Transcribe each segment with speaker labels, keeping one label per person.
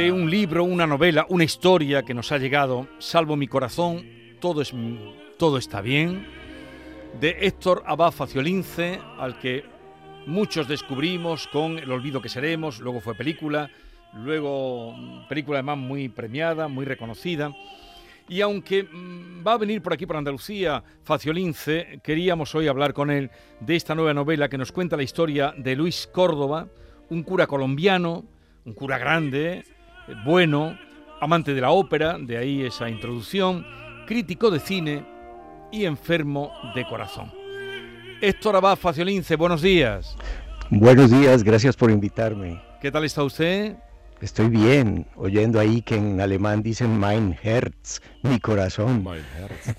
Speaker 1: De un libro, una novela, una historia que nos ha llegado, Salvo mi corazón, todo, es, todo está bien, de Héctor Abad Faciolince, al que muchos descubrimos con El olvido que seremos, luego fue película, luego mm, película además muy premiada, muy reconocida. Y aunque mm, va a venir por aquí, por Andalucía, Faciolince, queríamos hoy hablar con él de esta nueva novela que nos cuenta la historia de Luis Córdoba, un cura colombiano, un cura grande, bueno, amante de la ópera, de ahí esa introducción, crítico de cine y enfermo de corazón. Héctor Abad Faciolince, buenos días.
Speaker 2: Buenos días, gracias por invitarme.
Speaker 1: ¿Qué tal está usted?
Speaker 2: Estoy bien, oyendo ahí que en alemán dicen mein Herz, mi corazón.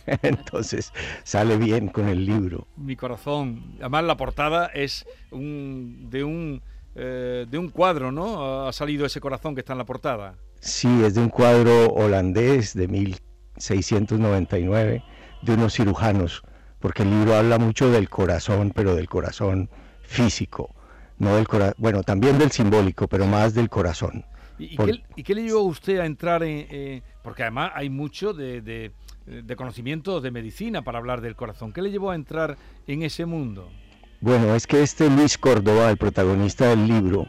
Speaker 2: Entonces sale bien con el libro.
Speaker 1: Mi corazón. Además la portada es un, de un eh, de un cuadro, ¿no? Ha salido ese corazón que está en la portada.
Speaker 2: Sí, es de un cuadro holandés de 1699 de unos cirujanos, porque el libro habla mucho del corazón, pero del corazón físico, no del corazón, bueno, también del simbólico, pero más del corazón.
Speaker 1: ¿Y, y
Speaker 2: Por-
Speaker 1: qué, y qué le llevó a usted a entrar en...? eh, porque además hay mucho de, de, de conocimiento de medicina para hablar del corazón. ¿Qué le llevó a entrar en ese mundo?
Speaker 2: Bueno, es que este Luis Córdoba, el protagonista del libro,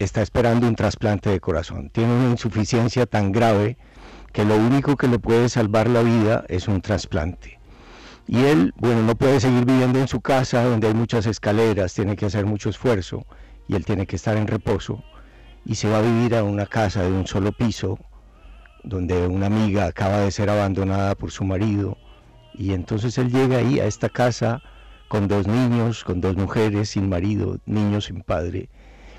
Speaker 2: está esperando un trasplante de corazón. Tiene una insuficiencia tan grave que lo único que le puede salvar la vida es un trasplante. Y él, bueno, no puede seguir viviendo en su casa donde hay muchas escaleras, tiene que hacer mucho esfuerzo y él tiene que estar en reposo y se va a vivir a una casa de un solo piso donde una amiga acaba de ser abandonada por su marido y entonces él llega ahí a esta casa con dos niños, con dos mujeres sin marido, niños sin padre,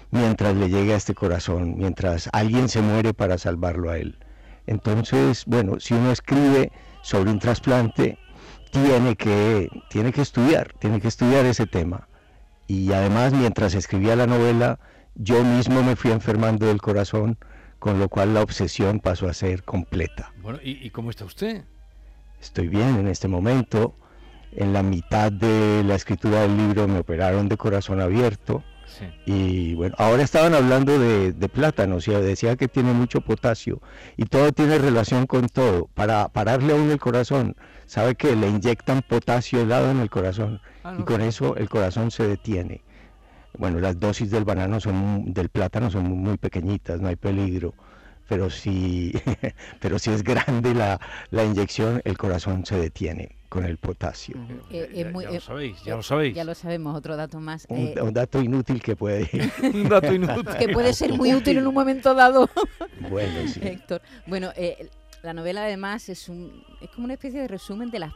Speaker 2: mientras le llega a este corazón, mientras alguien se muere para salvarlo a él. Entonces, bueno, si uno escribe sobre un trasplante, tiene que, tiene que estudiar, tiene que estudiar ese tema. Y además, mientras escribía la novela, yo mismo me fui enfermando del corazón, con lo cual la obsesión pasó a ser completa.
Speaker 1: Bueno, ¿y, y cómo está usted?
Speaker 2: Estoy bien en este momento. En la mitad de la escritura del libro me operaron de corazón abierto.
Speaker 1: Sí.
Speaker 2: Y bueno, ahora estaban hablando de, de plátano, o sea, decía que tiene mucho potasio y todo tiene relación con todo. Para pararle a uno el corazón, sabe que le inyectan potasio helado en el corazón
Speaker 1: Ah,
Speaker 2: y con eso el corazón se detiene. Bueno, las dosis del banano son del plátano son muy pequeñitas, no hay peligro, pero si pero si es grande la, la inyección, el corazón se detiene con el potasio.
Speaker 3: Eh,
Speaker 1: ya,
Speaker 3: es muy-
Speaker 1: ya
Speaker 3: eh,
Speaker 1: lo sabéis, ya
Speaker 3: eh,
Speaker 1: lo sabéis.
Speaker 3: Ya lo sabemos, otro dato más.
Speaker 2: Un,
Speaker 3: eh,
Speaker 2: un dato inútil que puede
Speaker 1: Un dato inútil.
Speaker 3: que puede ser muy útil en un momento dado,
Speaker 2: Bueno, sí.
Speaker 3: Héctor. Bueno, eh, la novela además es, un, es como una especie de resumen de las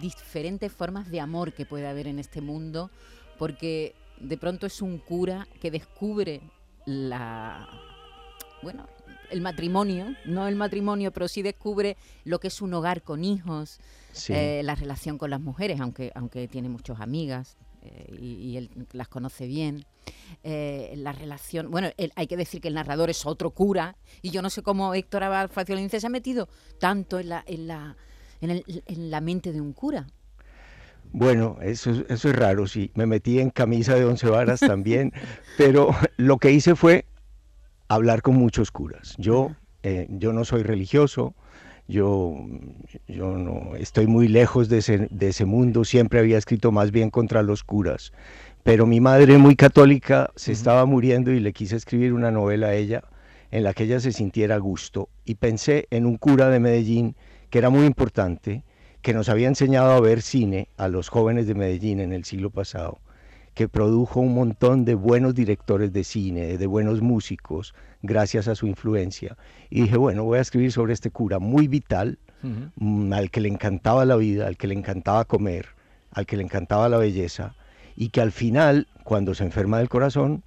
Speaker 3: diferentes formas de amor que puede haber en este mundo, porque de pronto es un cura que descubre la... Bueno, el matrimonio, no el matrimonio, pero sí descubre lo que es un hogar con hijos,
Speaker 2: Sí.
Speaker 3: eh, la relación con las mujeres, aunque, aunque tiene muchas amigas eh, y, y él las conoce bien. Eh, la relación, bueno, él- hay que decir que el narrador es otro cura y yo no sé cómo Héctor Abad Faciolince se ha metido tanto en la, en la, en, el- en la mente de un cura.
Speaker 2: Bueno, eso, es- eso es raro, sí. Me metí en camisa de once varas también, pero lo que hice fue hablar con muchos curas. Yo, eh, yo no soy religioso, yo, yo no estoy muy lejos de ese, de ese mundo, siempre había escrito más bien contra los curas. Pero mi madre, muy católica, se estaba muriendo y le quise escribir una novela a ella en la que ella se sintiera a gusto. Y pensé en un cura de Medellín que era muy importante, que nos había enseñado a ver cine a los jóvenes de Medellín en el siglo pasado, que produjo un montón de buenos directores de cine, de buenos músicos, gracias a su influencia. Y dije, bueno, voy a escribir sobre este cura muy vital, al que le encantaba la vida, al que le encantaba comer, al que le encantaba la belleza, y que al final, cuando se enferma del corazón,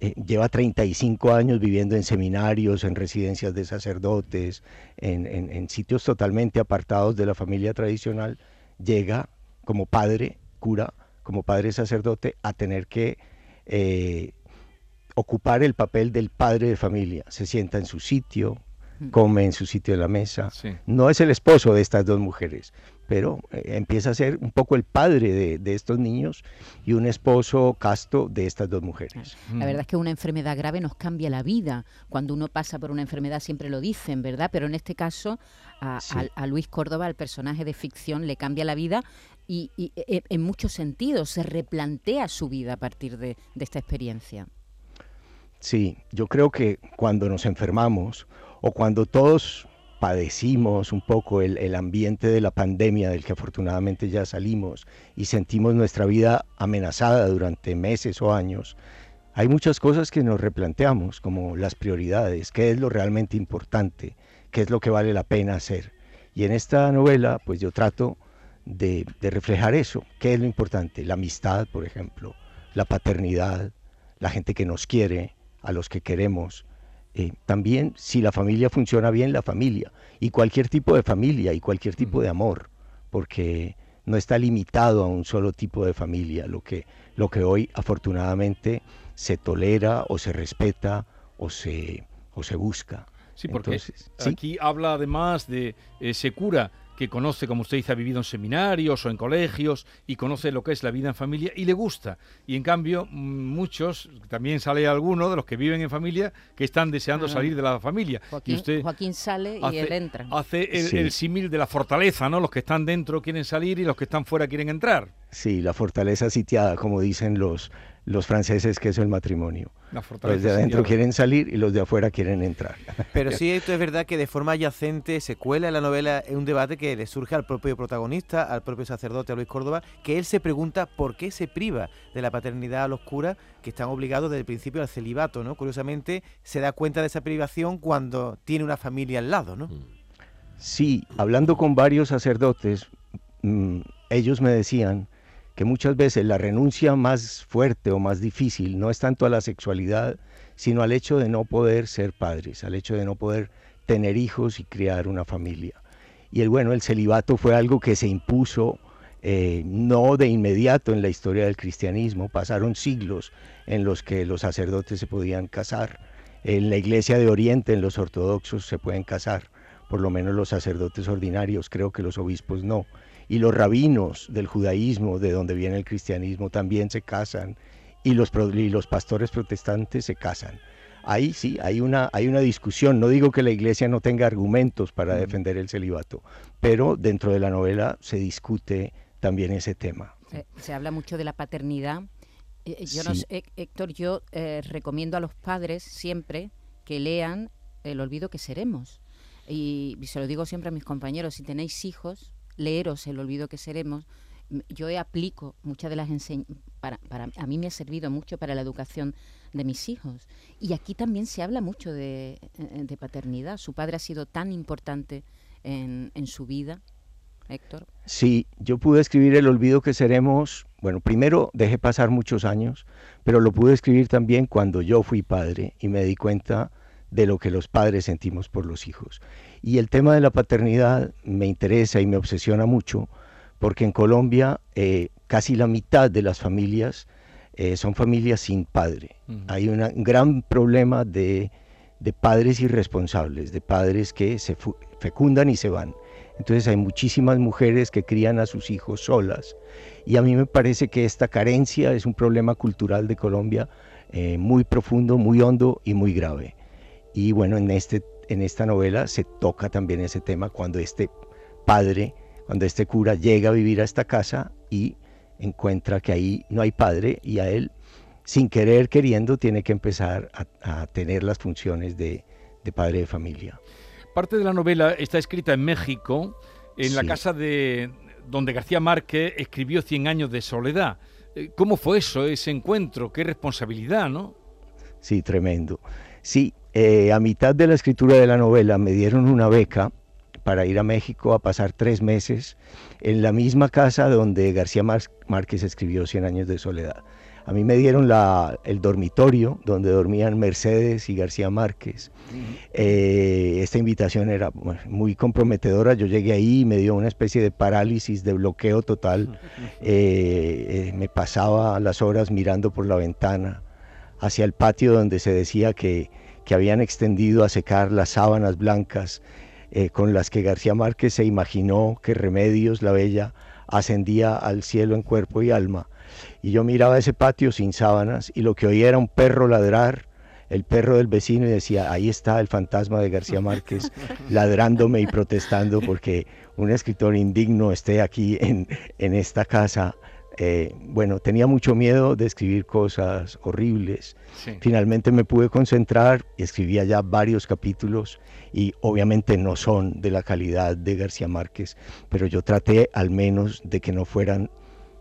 Speaker 2: eh, lleva 35 años viviendo en seminarios, en residencias de sacerdotes, en, en- en sitios totalmente apartados de la familia tradicional, llega como padre, cura, como padre sacerdote, a tener que eh, ocupar el papel del padre de familia. Se sienta en su sitio,
Speaker 3: Mm.
Speaker 2: come en su sitio de la mesa.
Speaker 1: Sí.
Speaker 2: No es el esposo de estas dos mujeres, pero eh, empieza a ser un poco el padre de, de estos niños y un esposo casto de estas dos mujeres.
Speaker 3: La verdad es que una enfermedad grave nos cambia la vida. Cuando uno pasa por una enfermedad siempre lo dicen, ¿verdad? Pero en este caso a,
Speaker 2: Sí.
Speaker 3: a- a Luis Córdoba, el personaje de ficción, le cambia la vida y, y, eh, en muchos sentidos se replantea su vida a partir de, de esta experiencia.
Speaker 2: Sí, yo creo que cuando nos enfermamos o cuando todos padecimos un poco el, el ambiente de la pandemia del que afortunadamente ya salimos y sentimos nuestra vida amenazada durante meses o años, hay muchas cosas que nos replanteamos, como las prioridades, qué es lo realmente importante, qué es lo que vale la pena hacer. Y en esta novela, pues yo trato de, de reflejar eso, qué es lo importante, la amistad, por ejemplo, la paternidad, la gente que nos quiere, a los que queremos. Eh, también si la familia funciona bien, la familia, y cualquier tipo de familia y cualquier tipo de amor, porque no está limitado a un solo tipo de familia, lo que, lo que hoy afortunadamente se tolera o se respeta o se, o se busca.
Speaker 1: Sí, porque
Speaker 2: Entonces, ¿sí?
Speaker 1: aquí habla además de ese cura que conoce, como usted dice, ha vivido en seminarios o en colegios y conoce lo que es la vida en familia y le gusta. Y en cambio, mm, muchos, también sale alguno de los que viven en familia que están deseando
Speaker 3: Ah.
Speaker 1: salir de la familia.
Speaker 3: Joaquín,
Speaker 1: y usted
Speaker 3: Joaquín sale y
Speaker 1: hace,
Speaker 3: él entra.
Speaker 1: hace el,
Speaker 2: Sí.
Speaker 1: el símil de la fortaleza, ¿no? Los que están dentro quieren salir y los que están fuera quieren entrar.
Speaker 2: Sí, la fortaleza sitiada, como dicen los, los franceses, que es el matrimonio. Los de adentro quieren salir y los de afuera quieren entrar.
Speaker 4: Pero sí, esto es verdad que de forma adyacente se cuela en la novela un debate que le surge al propio protagonista, al propio sacerdote, a Luis Córdoba, que él se pregunta por qué se priva de la paternidad a los curas que están obligados desde el principio al celibato, ¿no? Curiosamente, se da cuenta de esa privación cuando tiene una familia al lado, ¿no?
Speaker 2: Sí, hablando con varios sacerdotes, mm, ellos me decían que muchas veces la renuncia más fuerte o más difícil no es tanto a la sexualidad, sino al hecho de no poder ser padres, al hecho de no poder tener hijos y criar una familia. Y el bueno, el celibato fue algo que se impuso eh, no de inmediato en la historia del cristianismo, pasaron siglos en los que los sacerdotes se podían casar. En la iglesia de Oriente, en los ortodoxos, se pueden casar, por lo menos los sacerdotes ordinarios, creo que los obispos no. Y los rabinos del judaísmo, de donde viene el cristianismo, también se casan. Y los, y los pastores protestantes se casan. Ahí sí, hay una, hay una discusión. No digo que la iglesia no tenga argumentos para defender el celibato, pero dentro de la novela se discute también ese tema.
Speaker 3: Se, se habla mucho de la paternidad. Eh, eh, no sé, Hé- Héctor, yo eh, recomiendo a los padres siempre que lean El olvido que seremos. Y, y se lo digo siempre a mis compañeros, si tenéis hijos, leeros El olvido que seremos. Yo aplico muchas de las enseñanzas, para, para, a mí me ha servido mucho para la educación de mis hijos. Y aquí también se habla mucho de, eh, de paternidad. Su padre ha sido tan importante en, en su vida, Héctor.
Speaker 2: Sí, yo pude escribir El olvido que seremos, bueno, primero dejé pasar muchos años, pero lo pude escribir también cuando yo fui padre y me di cuenta de lo que los padres sentimos por los hijos. Y el tema de la paternidad me interesa y me obsesiona mucho porque en Colombia eh, casi la mitad de las familias eh, son familias sin padre. Hay una- un gran problema de, de padres irresponsables, de padres que se fecundan y se van. Entonces hay muchísimas mujeres que crían a sus hijos solas. Y a mí me parece que esta carencia es un problema cultural de Colombia eh, muy profundo, muy hondo y muy grave. Y bueno, en, este, en esta novela se toca también ese tema cuando este padre, cuando este cura llega a vivir a esta casa y encuentra que ahí no hay padre y a él, sin querer, queriendo, tiene que empezar a, a tener las funciones de, de padre de familia.
Speaker 1: Parte de la novela está escrita en México, en la casa de donde García Márquez escribió Cien años de soledad. Eh, ¿Cómo fue eso, ese encuentro? Qué responsabilidad, ¿no?
Speaker 2: Sí, tremendo. Sí, eh, a mitad de la escritura de la novela me dieron una beca para ir a México a pasar tres meses en la misma casa donde García Márquez escribió Cien años de soledad. A mí me dieron la, el dormitorio donde dormían Mercedes y García Márquez. Eh, esta invitación era muy comprometedora. Yo llegué ahí y me dio una especie de parálisis, de bloqueo total. Eh, me pasaba las horas mirando por la ventana hacia el patio donde se decía que, que habían extendido a secar las sábanas blancas eh, con las que García Márquez se imaginó que Remedios la Bella ascendía al cielo en cuerpo y alma. Y yo miraba ese patio sin sábanas y lo que oía era un perro ladrar, el perro del vecino y decía, ahí está el fantasma de García Márquez ladrándome y protestando porque un escritor indigno esté aquí en, en esta casa eh, bueno, tenía mucho miedo de escribir cosas horribles. Finalmente me pude concentrar y escribía ya varios capítulos y obviamente no son de la calidad de García Márquez, pero yo traté al menos de que no fueran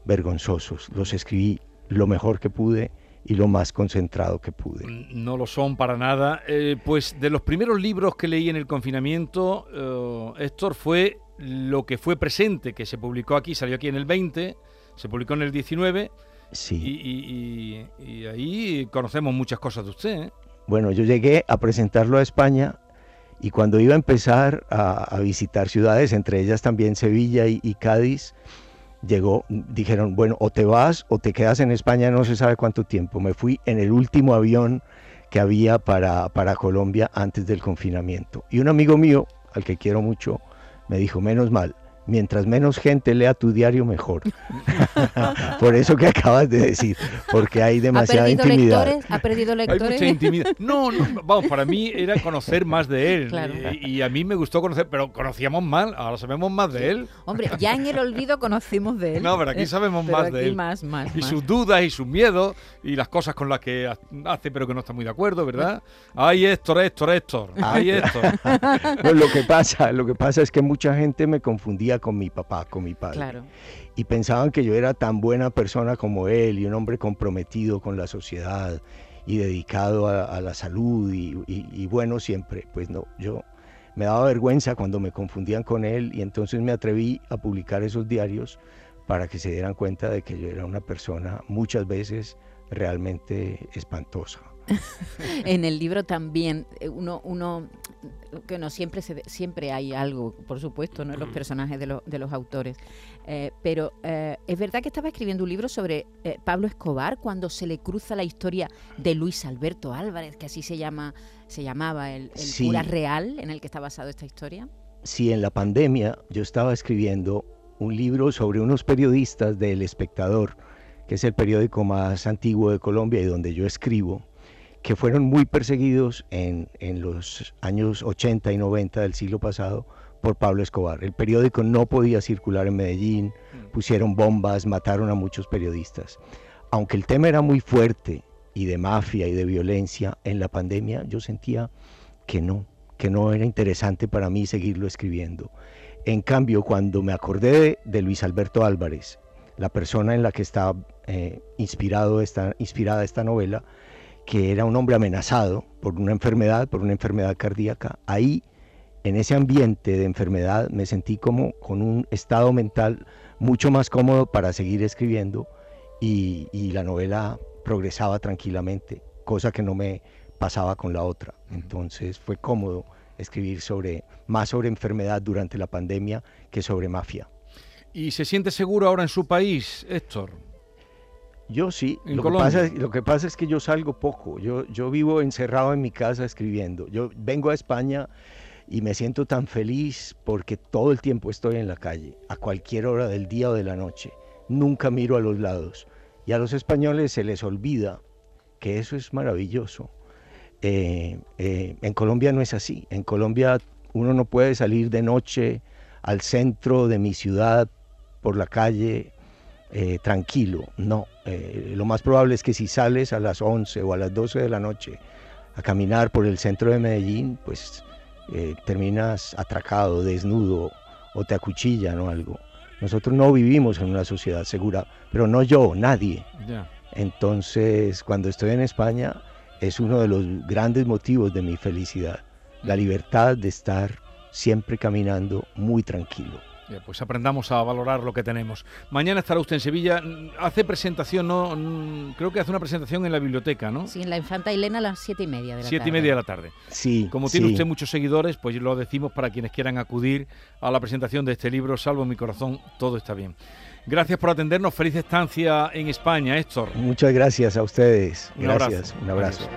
Speaker 2: vergonzosos. Los escribí lo mejor que pude y lo más concentrado que pude.
Speaker 1: No lo son para nada. Eh, pues de los primeros libros que leí en el confinamiento, eh, Héctor, fue lo que fue presente, que se publicó aquí, salió aquí en el 20 se publicó en el 19.
Speaker 2: Sí.
Speaker 1: Y, ahí conocemos muchas cosas de usted. ¿eh?
Speaker 2: Bueno, yo llegué a presentarlo a España y cuando iba a empezar a, visitar ciudades, entre ellas también Sevilla y, Cádiz, llegó, dijeron, bueno, o te vas o te quedas en España no se sabe cuánto tiempo. Me fui en el último avión que había para, para Colombia antes del confinamiento. Y un amigo mío, al que quiero mucho, me dijo, menos mal, mientras menos gente lea tu diario, mejor. Por eso que acabas de decir, porque hay demasiada intimidad.
Speaker 3: ¿Ha perdido lectores?
Speaker 1: Hay mucha intimidad. No, no, vamos, para mí era conocer más de él. Y, a mí me gustó conocer, pero conocíamos mal, ahora sabemos más de él.
Speaker 3: Hombre, ya en el olvido conocimos de él.
Speaker 1: No, pero aquí eh, sabemos más de él.
Speaker 3: Más, más,
Speaker 1: y sus dudas y sus miedos y las cosas con las que hace, pero que no está muy de acuerdo, ¿verdad? Ay, Héctor, Héctor, Héctor. Ay, Héctor.
Speaker 2: lo que pasa, lo que pasa es que mucha gente me confundía con mi papá, con mi padre. Y pensaban que yo era tan buena persona como él y un hombre comprometido con la sociedad y dedicado a, la salud y, bueno siempre. Pues no, yo me daba vergüenza cuando me confundían con él y entonces me atreví a publicar esos diarios para que se dieran cuenta de que yo era una persona muchas veces realmente espantosa.
Speaker 3: en el libro también eh, uno, uno que no siempre se, siempre hay algo, por supuesto, ¿no? en los personajes de, de los autores. Eh, pero eh, es verdad que estaba escribiendo un libro sobre Pablo Escobar cuando se le cruza la historia de Luis Alberto Álvarez, que así se llama, se llamaba el, cura real en el que está basado esta historia.
Speaker 2: Sí, en la pandemia yo estaba escribiendo un libro sobre unos periodistas del Espectador, que es el periódico más antiguo de Colombia y donde yo escribo que fueron muy perseguidos en, los años 80 y 90 del siglo pasado por Pablo Escobar. El periódico no podía circular en Medellín, mm. pusieron bombas, mataron a muchos periodistas. Aunque el tema era muy fuerte y de mafia y de violencia en la pandemia, yo sentía que no, que no era interesante para mí seguirlo escribiendo. En cambio, cuando me acordé de, Luis Alberto Álvarez, la persona en la que está eh, inspirado esta, inspirada esta novela, que era un hombre amenazado por una enfermedad, por una enfermedad cardíaca, ahí, en ese ambiente de enfermedad, me sentí como con un estado mental mucho más cómodo para seguir escribiendo y, la novela progresaba tranquilamente, cosa que no me pasaba con la otra. Entonces fue cómodo escribir sobre más sobre enfermedad durante la pandemia que sobre mafia.
Speaker 1: ¿Y se siente seguro ahora en su país, Héctor?
Speaker 2: Yo sí, lo que, pasa, lo que, pasa, es que yo salgo poco, yo, yo vivo encerrado en mi casa escribiendo. Yo vengo a España y me siento tan feliz porque todo el tiempo estoy en la calle, a cualquier hora del día o de la noche. Nunca miro a los lados. Y a los españoles se les olvida que eso es maravilloso. Eh, eh, en Colombia no es así. En Colombia uno no puede salir de noche al centro de mi ciudad por la calle eh, tranquilo. No, eh, lo más probable es que si sales a las 11 o a las 12 de la noche a caminar por el centro de Medellín, pues eh, terminas atracado, desnudo o te acuchillan o algo. Nosotros no vivimos en una sociedad segura, pero no yo, nadie. Entonces, cuando estoy en España, es uno de los grandes motivos de mi felicidad. La libertad de estar siempre caminando muy tranquilo.
Speaker 1: Bien, pues aprendamos a valorar lo que tenemos. Mañana estará usted en Sevilla. Hace presentación, no, Mm, creo que hace una presentación en la biblioteca, ¿no?
Speaker 3: Sí, en la Infanta Elena a las siete y media de la
Speaker 1: Siete y
Speaker 3: tarde.
Speaker 1: media de la tarde.
Speaker 2: Sí,
Speaker 1: Como tiene
Speaker 2: sí.
Speaker 1: usted muchos seguidores, pues lo decimos para quienes quieran acudir a la presentación de este libro, Salvo mi corazón, todo está bien. Gracias por atendernos. Feliz estancia en España, Héctor.
Speaker 2: Muchas gracias a ustedes.
Speaker 1: Un abrazo.
Speaker 2: Gracias. Un abrazo.